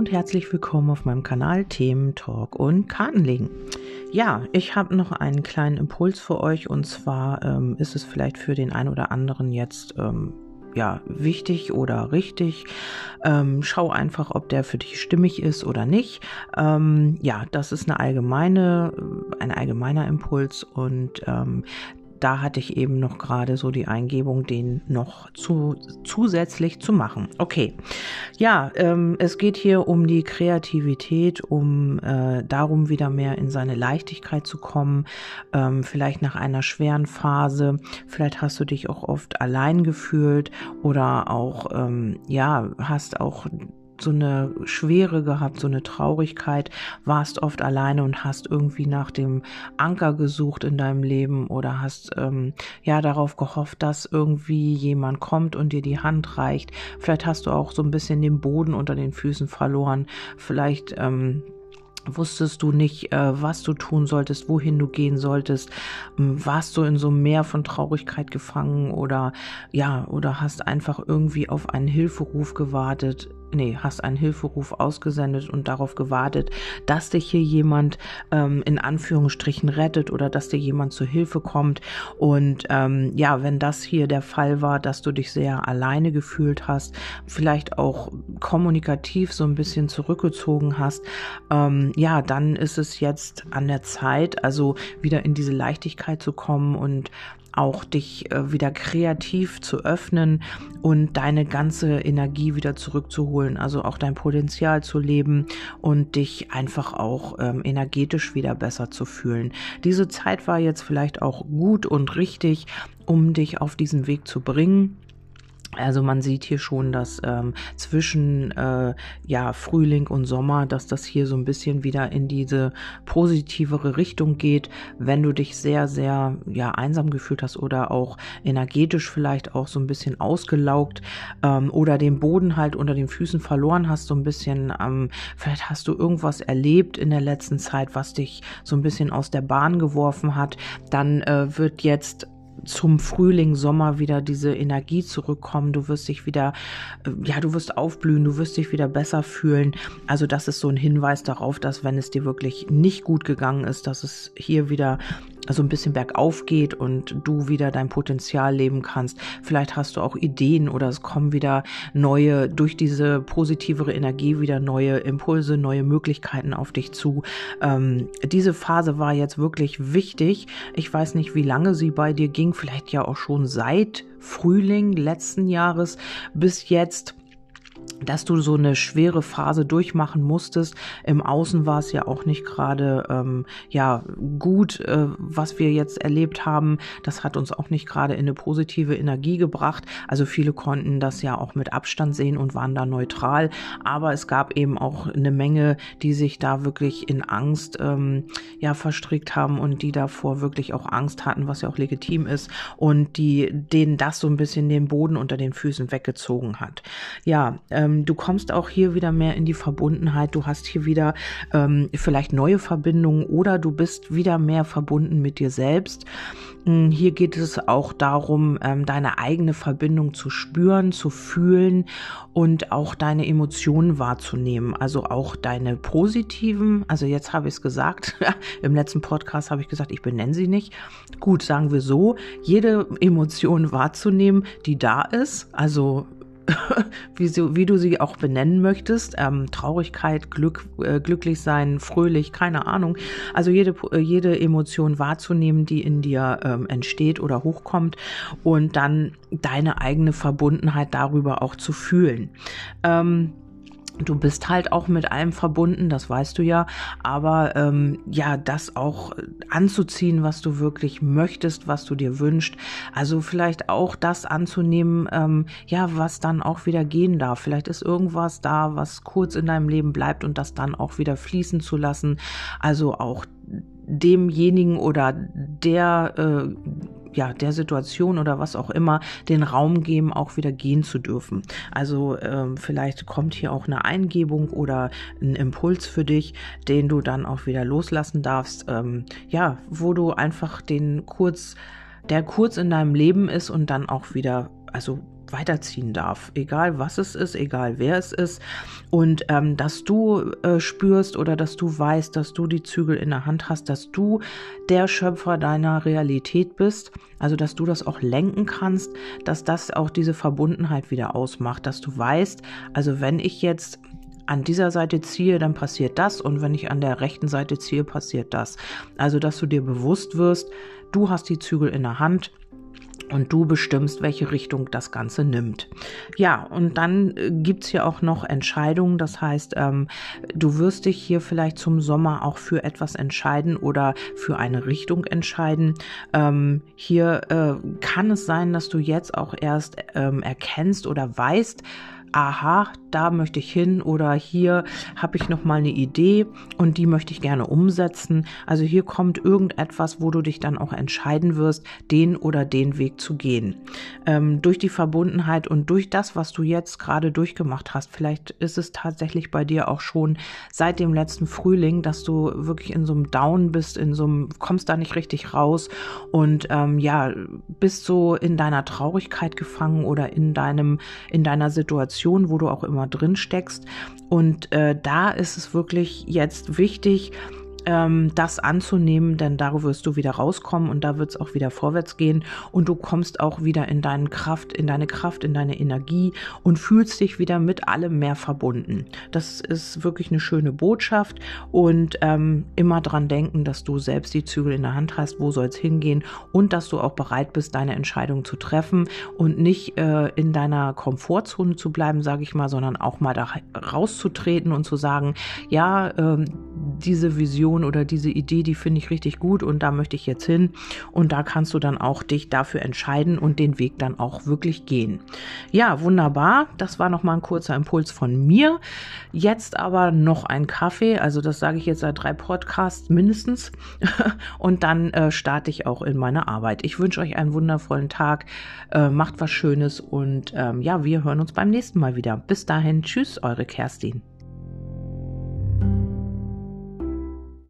und herzlich willkommen auf meinem Kanal Themen, Talk und Kartenlegen. Ja, ich habe noch einen kleinen Impuls für euch und zwar ähm, ist es vielleicht für den einen oder anderen jetzt ähm, ja, wichtig oder richtig. Ähm, schau einfach, ob der für dich stimmig ist oder nicht. Ähm, ja, das ist eine allgemeine, ein allgemeiner Impuls und ähm, da hatte ich eben noch gerade so die Eingebung, den noch zu, zusätzlich zu machen. Okay, ja, ähm, es geht hier um die Kreativität, um äh, darum wieder mehr in seine Leichtigkeit zu kommen, ähm, vielleicht nach einer schweren Phase, vielleicht hast du dich auch oft allein gefühlt oder auch, ähm, ja, hast auch so eine Schwere gehabt, so eine Traurigkeit, warst oft alleine und hast irgendwie nach dem Anker gesucht in deinem Leben oder hast ähm, ja darauf gehofft, dass irgendwie jemand kommt und dir die Hand reicht. Vielleicht hast du auch so ein bisschen den Boden unter den Füßen verloren. Vielleicht ähm, wusstest du nicht, äh, was du tun solltest, wohin du gehen solltest, ähm, warst du in so einem Meer von Traurigkeit gefangen oder ja, oder hast einfach irgendwie auf einen Hilferuf gewartet nee, hast einen Hilferuf ausgesendet und darauf gewartet, dass dich hier jemand ähm, in Anführungsstrichen rettet oder dass dir jemand zur Hilfe kommt. Und ähm, ja, wenn das hier der Fall war, dass du dich sehr alleine gefühlt hast, vielleicht auch kommunikativ so ein bisschen zurückgezogen hast, ähm, ja, dann ist es jetzt an der Zeit, also wieder in diese Leichtigkeit zu kommen und auch dich äh, wieder kreativ zu öffnen und deine ganze Energie wieder zurückzuholen, also auch dein Potenzial zu leben und dich einfach auch ähm, energetisch wieder besser zu fühlen. Diese Zeit war jetzt vielleicht auch gut und richtig, um dich auf diesen Weg zu bringen. Also man sieht hier schon, dass ähm, zwischen äh, ja Frühling und Sommer, dass das hier so ein bisschen wieder in diese positivere Richtung geht. Wenn du dich sehr sehr ja einsam gefühlt hast oder auch energetisch vielleicht auch so ein bisschen ausgelaugt ähm, oder den Boden halt unter den Füßen verloren hast, so ein bisschen. Ähm, vielleicht hast du irgendwas erlebt in der letzten Zeit, was dich so ein bisschen aus der Bahn geworfen hat. Dann äh, wird jetzt zum Frühling, Sommer wieder diese Energie zurückkommen. Du wirst dich wieder, äh, ja, du wirst aufblühen, du wirst dich wieder besser fühlen. Also das ist so ein Hinweis darauf, dass wenn es dir wirklich nicht gut gegangen ist, dass es hier wieder so ein bisschen bergauf geht und du wieder dein Potenzial leben kannst. Vielleicht hast du auch Ideen oder es kommen wieder neue, durch diese positivere Energie wieder neue Impulse, neue Möglichkeiten auf dich zu. Ähm, diese Phase war jetzt wirklich wichtig. Ich weiß nicht, wie lange sie bei dir ging, vielleicht ja auch schon seit Frühling letzten Jahres bis jetzt dass du so eine schwere Phase durchmachen musstest. Im Außen war es ja auch nicht gerade ähm, ja gut, äh, was wir jetzt erlebt haben. Das hat uns auch nicht gerade in eine positive Energie gebracht. Also viele konnten das ja auch mit Abstand sehen und waren da neutral. Aber es gab eben auch eine Menge, die sich da wirklich in Angst ähm, ja verstrickt haben und die davor wirklich auch Angst hatten, was ja auch legitim ist und die denen das so ein bisschen den Boden unter den Füßen weggezogen hat. Ja. Ähm, du kommst auch hier wieder mehr in die Verbundenheit. Du hast hier wieder ähm, vielleicht neue Verbindungen oder du bist wieder mehr verbunden mit dir selbst. Hm, hier geht es auch darum, ähm, deine eigene Verbindung zu spüren, zu fühlen und auch deine Emotionen wahrzunehmen. Also auch deine positiven, also jetzt habe ich es gesagt, im letzten Podcast habe ich gesagt, ich benenne sie nicht. Gut, sagen wir so, jede Emotion wahrzunehmen, die da ist. Also wie, so, wie du sie auch benennen möchtest. Ähm, Traurigkeit, Glück, äh, glücklich sein, fröhlich, keine Ahnung. Also jede, äh, jede Emotion wahrzunehmen, die in dir ähm, entsteht oder hochkommt und dann deine eigene Verbundenheit darüber auch zu fühlen. Ähm, Du bist halt auch mit allem verbunden, das weißt du ja, aber ähm, ja, das auch anzuziehen, was du wirklich möchtest, was du dir wünschst. Also vielleicht auch das anzunehmen, ähm, ja, was dann auch wieder gehen darf. Vielleicht ist irgendwas da, was kurz in deinem Leben bleibt und das dann auch wieder fließen zu lassen. Also auch demjenigen oder der äh, ja, der Situation oder was auch immer den Raum geben, auch wieder gehen zu dürfen. Also ähm, vielleicht kommt hier auch eine Eingebung oder ein Impuls für dich, den du dann auch wieder loslassen darfst. Ähm, ja, wo du einfach den kurz, der kurz in deinem Leben ist und dann auch wieder, also weiterziehen darf. Egal was es ist, egal wer es ist. Und ähm, dass du äh, spürst oder dass du weißt, dass du die Zügel in der Hand hast, dass du der Schöpfer deiner Realität bist. Also dass du das auch lenken kannst, dass das auch diese Verbundenheit wieder ausmacht, dass du weißt, also wenn ich jetzt an dieser Seite ziehe, dann passiert das und wenn ich an der rechten Seite ziehe, passiert das. Also, dass du dir bewusst wirst, du hast die Zügel in der Hand und du bestimmst, welche Richtung das Ganze nimmt. Ja, und dann äh, gibt's hier auch noch Entscheidungen. Das heißt, ähm, du wirst dich hier vielleicht zum Sommer auch für etwas entscheiden oder für eine Richtung entscheiden. Ähm, hier äh, kann es sein, dass du jetzt auch erst ähm, erkennst oder weißt, aha, da möchte ich hin oder hier habe ich noch mal eine Idee und die möchte ich gerne umsetzen. Also hier kommt irgendetwas, wo du dich dann auch entscheiden wirst, den oder den Weg zu gehen. Ähm, durch die Verbundenheit und durch das, was du jetzt gerade durchgemacht hast, vielleicht ist es tatsächlich bei dir auch schon seit dem letzten Frühling, dass du wirklich in so einem Down bist, in so einem, kommst da nicht richtig raus und ähm, ja, bist so in deiner Traurigkeit gefangen oder in deinem, in deiner Situation, wo du auch immer drin steckst. Und äh, da ist es wirklich jetzt wichtig, ähm, das anzunehmen, denn darüber wirst du wieder rauskommen und da wird es auch wieder vorwärts gehen und du kommst auch wieder in deine Kraft, in deine Kraft, in deine Energie und fühlst dich wieder mit allem mehr verbunden. Das ist wirklich eine schöne Botschaft und ähm, immer dran denken, dass du selbst die Zügel in der Hand hast, wo soll es hingehen und dass du auch bereit bist, deine Entscheidung zu treffen und nicht äh, in deiner Komfortzone zu bleiben, sage ich mal, sondern auch mal da rauszutreten und zu sagen, ja, ähm, diese Vision oder diese Idee, die finde ich richtig gut und da möchte ich jetzt hin. Und da kannst du dann auch dich dafür entscheiden und den Weg dann auch wirklich gehen. Ja, wunderbar. Das war nochmal ein kurzer Impuls von mir. Jetzt aber noch ein Kaffee. Also das sage ich jetzt seit drei Podcasts mindestens. und dann äh, starte ich auch in meine Arbeit. Ich wünsche euch einen wundervollen Tag. Äh, macht was Schönes und ähm, ja, wir hören uns beim nächsten Mal wieder. Bis dahin, tschüss, eure Kerstin.